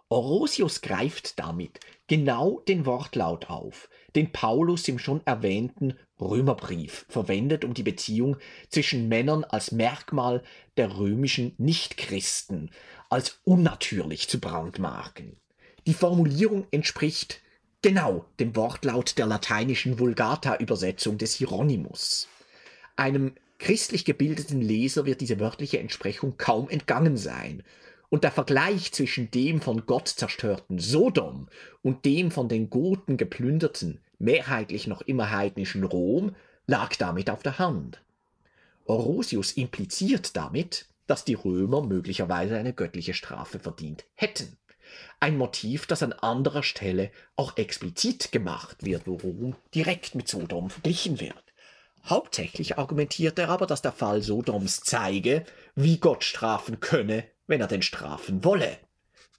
Orosius greift damit genau den Wortlaut auf, den Paulus im schon erwähnten Römerbrief verwendet, um die Beziehung zwischen Männern als Merkmal der römischen Nichtchristen als unnatürlich zu brandmarken. Die Formulierung entspricht genau dem Wortlaut der lateinischen Vulgata-Übersetzung des Hieronymus. Einem christlich gebildeten Leser wird diese wörtliche Entsprechung kaum entgangen sein, und der Vergleich zwischen dem von Gott zerstörten Sodom und dem von den Goten geplünderten, mehrheitlich noch immer heidnischen Rom lag damit auf der Hand. Orosius impliziert damit, dass die Römer möglicherweise eine göttliche Strafe verdient hätten. Ein Motiv, das an anderer Stelle auch explizit gemacht wird, wo Rom direkt mit Sodom verglichen wird. Hauptsächlich argumentiert er aber, dass der Fall Sodoms zeige, wie Gott strafen könne, wenn er denn strafen wolle.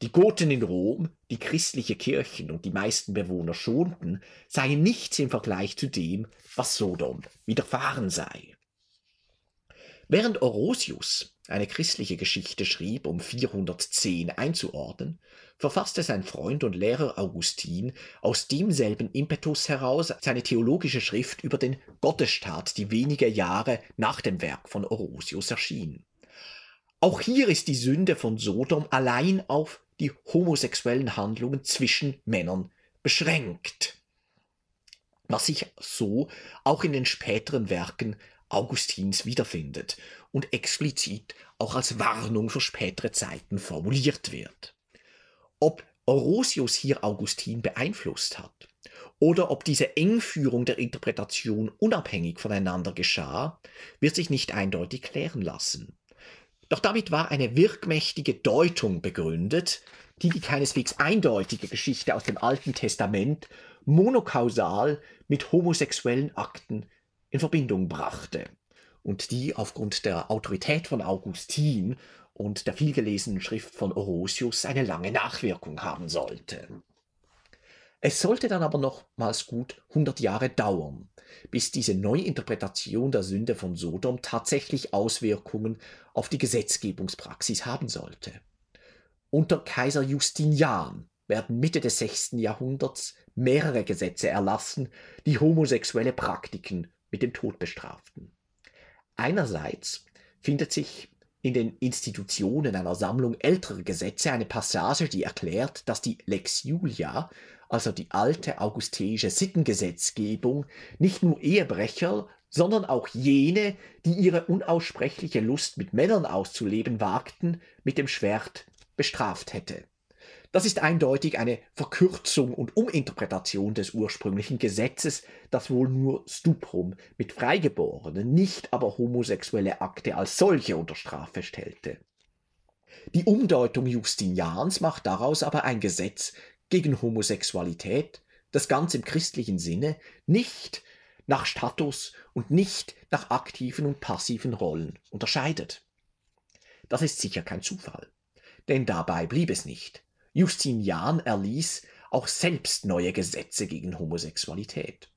Die Goten in Rom, die christliche Kirchen und die meisten Bewohner schonten, seien nichts im Vergleich zu dem, was Sodom widerfahren sei. Während Orosius eine christliche Geschichte schrieb, um 410 einzuordnen, verfasste sein Freund und Lehrer Augustin aus demselben Impetus heraus seine theologische Schrift über den Gottesstaat, die wenige Jahre nach dem Werk von Orosius erschien. Auch hier ist die Sünde von Sodom allein auf die homosexuellen Handlungen zwischen Männern beschränkt. Was sich so auch in den späteren Werken Augustins wiederfindet und explizit auch als Warnung für spätere Zeiten formuliert wird. Ob Orosius hier Augustin beeinflusst hat oder ob diese Engführung der Interpretation unabhängig voneinander geschah, wird sich nicht eindeutig klären lassen. Doch damit war eine wirkmächtige Deutung begründet, die die keineswegs eindeutige Geschichte aus dem Alten Testament monokausal mit homosexuellen Akten in Verbindung brachte und die aufgrund der Autorität von Augustin und der vielgelesenen Schrift von Orosius eine lange Nachwirkung haben sollte. Es sollte dann aber nochmals gut 100 Jahre dauern, bis diese Neuinterpretation der Sünde von Sodom tatsächlich Auswirkungen auf die Gesetzgebungspraxis haben sollte. Unter Kaiser Justinian werden Mitte des 6. Jahrhunderts mehrere Gesetze erlassen, die homosexuelle Praktiken mit dem Tod bestraften. Einerseits findet sich in den Institutionen einer Sammlung älterer Gesetze eine Passage, die erklärt, dass die Lex Julia also die alte augusteische Sittengesetzgebung, nicht nur Ehebrecher, sondern auch jene, die ihre unaussprechliche Lust mit Männern auszuleben wagten, mit dem Schwert bestraft hätte. Das ist eindeutig eine Verkürzung und Uminterpretation des ursprünglichen Gesetzes, das wohl nur Stuprum mit Freigeborenen, nicht aber homosexuelle Akte als solche unter Strafe stellte. Die Umdeutung Justinians macht daraus aber ein Gesetz, gegen Homosexualität, das ganz im christlichen Sinne, nicht nach Status und nicht nach aktiven und passiven Rollen unterscheidet. Das ist sicher kein Zufall, denn dabei blieb es nicht. Justinian erließ auch selbst neue Gesetze gegen Homosexualität.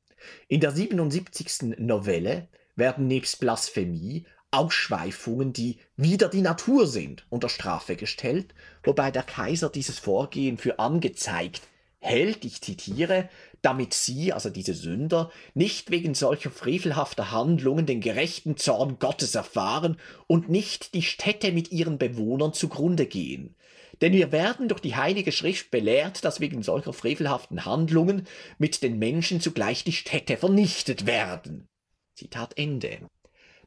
In der 77. Novelle werden nebst Blasphemie Ausschweifungen, die wider die Natur sind, unter Strafe gestellt, wobei der Kaiser dieses Vorgehen für angezeigt hält, ich zitiere, damit sie, also diese Sünder, nicht wegen solcher frevelhafter Handlungen den gerechten Zorn Gottes erfahren und nicht die Städte mit ihren Bewohnern zugrunde gehen. Denn wir werden durch die Heilige Schrift belehrt, dass wegen solcher frevelhaften Handlungen mit den Menschen zugleich die Städte vernichtet werden. Zitat Ende.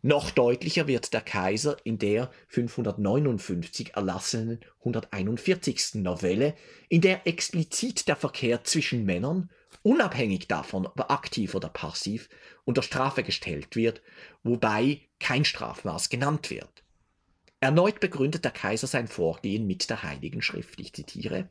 Noch deutlicher wird der Kaiser in der 559 erlassenen 141. Novelle, in der explizit der Verkehr zwischen Männern, unabhängig davon, ob aktiv oder passiv, unter Strafe gestellt wird, wobei kein Strafmaß genannt wird. Erneut begründet der Kaiser sein Vorgehen mit der Heiligen Schrift. Ich zitiere.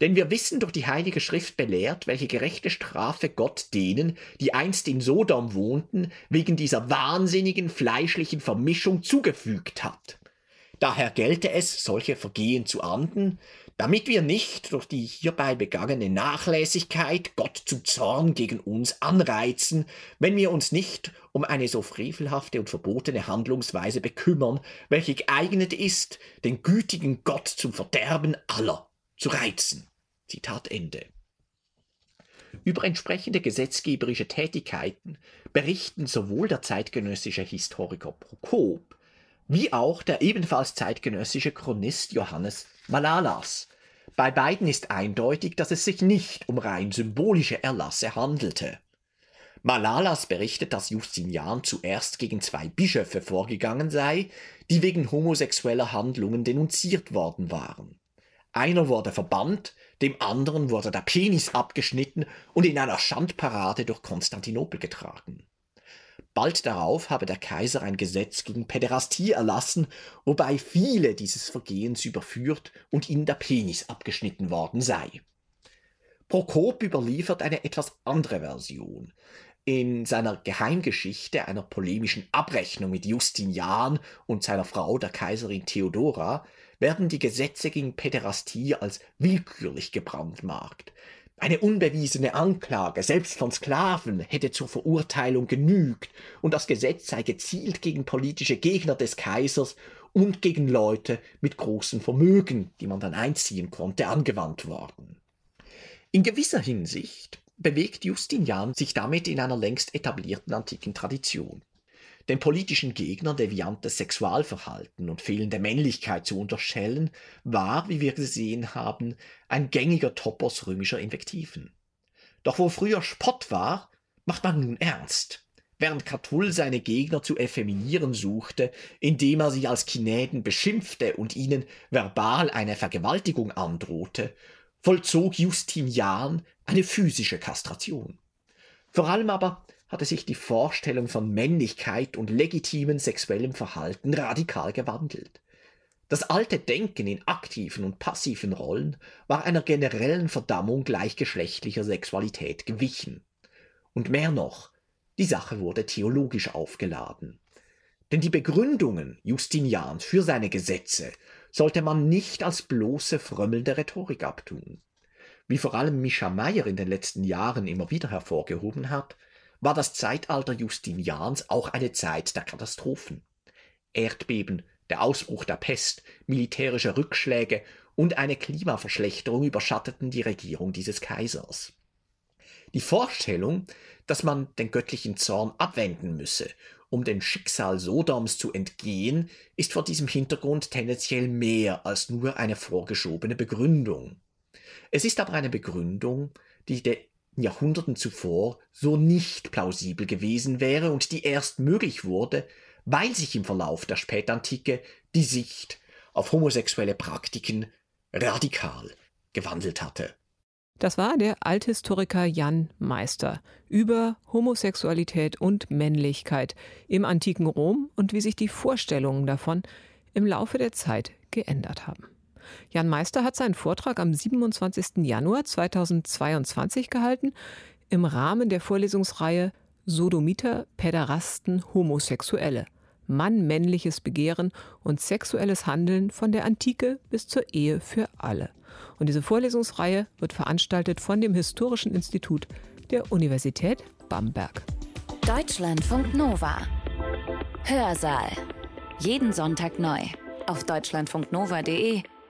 Denn wir wissen durch die Heilige Schrift belehrt, welche gerechte Strafe Gott denen, die einst in Sodom wohnten, wegen dieser wahnsinnigen fleischlichen Vermischung zugefügt hat. Daher gelte es, solche Vergehen zu ahnden, damit wir nicht durch die hierbei begangene Nachlässigkeit Gott zum Zorn gegen uns anreizen, wenn wir uns nicht um eine so frevelhafte und verbotene Handlungsweise bekümmern, welche geeignet ist, den gütigen Gott zum Verderben aller zu reizen. Zitat Ende. Über entsprechende gesetzgeberische Tätigkeiten berichten sowohl der zeitgenössische Historiker Prokop wie auch der ebenfalls zeitgenössische Chronist Johannes Malalas. Bei beiden ist eindeutig, dass es sich nicht um rein symbolische Erlasse handelte. Malalas berichtet, dass Justinian zuerst gegen zwei Bischöfe vorgegangen sei, die wegen homosexueller Handlungen denunziert worden waren. Einer wurde verbannt, dem anderen wurde der Penis abgeschnitten und in einer Schandparade durch Konstantinopel getragen. Bald darauf habe der Kaiser ein Gesetz gegen Päderastie erlassen, wobei viele dieses Vergehens überführt und ihnen der Penis abgeschnitten worden sei. Prokop überliefert eine etwas andere Version. In seiner Geheimgeschichte einer polemischen Abrechnung mit Justinian und seiner Frau, der Kaiserin Theodora, werden die Gesetze gegen Päderastie als willkürlich gebrandmarkt. Eine unbewiesene Anklage, selbst von Sklaven, hätte zur Verurteilung genügt, und das Gesetz sei gezielt gegen politische Gegner des Kaisers und gegen Leute mit großem Vermögen, die man dann einziehen konnte, angewandt worden. In gewisser Hinsicht bewegt Justinian sich damit in einer längst etablierten antiken Tradition. Den politischen Gegnern deviantes Sexualverhalten und fehlende Männlichkeit zu unterstellen, war, wie wir gesehen haben, ein gängiger Topos römischer Invektiven. Doch wo früher Spott war, macht man nun ernst. Während Catull seine Gegner zu effeminieren suchte, indem er sie als Kinäden beschimpfte und ihnen verbal eine Vergewaltigung androhte, vollzog Justinian eine physische Kastration. Vor allem aber hatte sich die Vorstellung von Männlichkeit und legitimem sexuellem Verhalten radikal gewandelt. Das alte Denken in aktiven und passiven Rollen war einer generellen Verdammung gleichgeschlechtlicher Sexualität gewichen. Und mehr noch, die Sache wurde theologisch aufgeladen. Denn die Begründungen Justinians für seine Gesetze sollte man nicht als bloße frömmelnde Rhetorik abtun. Wie vor allem Mischa Meyer in den letzten Jahren immer wieder hervorgehoben hat, war das Zeitalter Justinians auch eine Zeit der Katastrophen. Erdbeben, der Ausbruch der Pest, militärische Rückschläge und eine Klimaverschlechterung überschatteten die Regierung dieses Kaisers. Die Vorstellung, dass man den göttlichen Zorn abwenden müsse, um dem Schicksal Sodoms zu entgehen, ist vor diesem Hintergrund tendenziell mehr als nur eine vorgeschobene Begründung. Es ist aber eine Begründung, die der Jahrhunderten zuvor so nicht plausibel gewesen wäre und die erst möglich wurde, weil sich im Verlauf der Spätantike die Sicht auf homosexuelle Praktiken radikal gewandelt hatte. Das war der Althistoriker Jan Meister über Homosexualität und Männlichkeit im antiken Rom und wie sich die Vorstellungen davon im Laufe der Zeit geändert haben. Jan Meister hat seinen Vortrag am 27. Januar 2022 gehalten im Rahmen der Vorlesungsreihe Sodomiter, Päderasten, Homosexuelle. Mann männliches Begehren und sexuelles Handeln von der Antike bis zur Ehe für alle. Und diese Vorlesungsreihe wird veranstaltet von dem Historischen Institut der Universität Bamberg. Deutschlandfunk Nova. Hörsaal. Jeden Sonntag neu. Auf deutschlandfunknova.de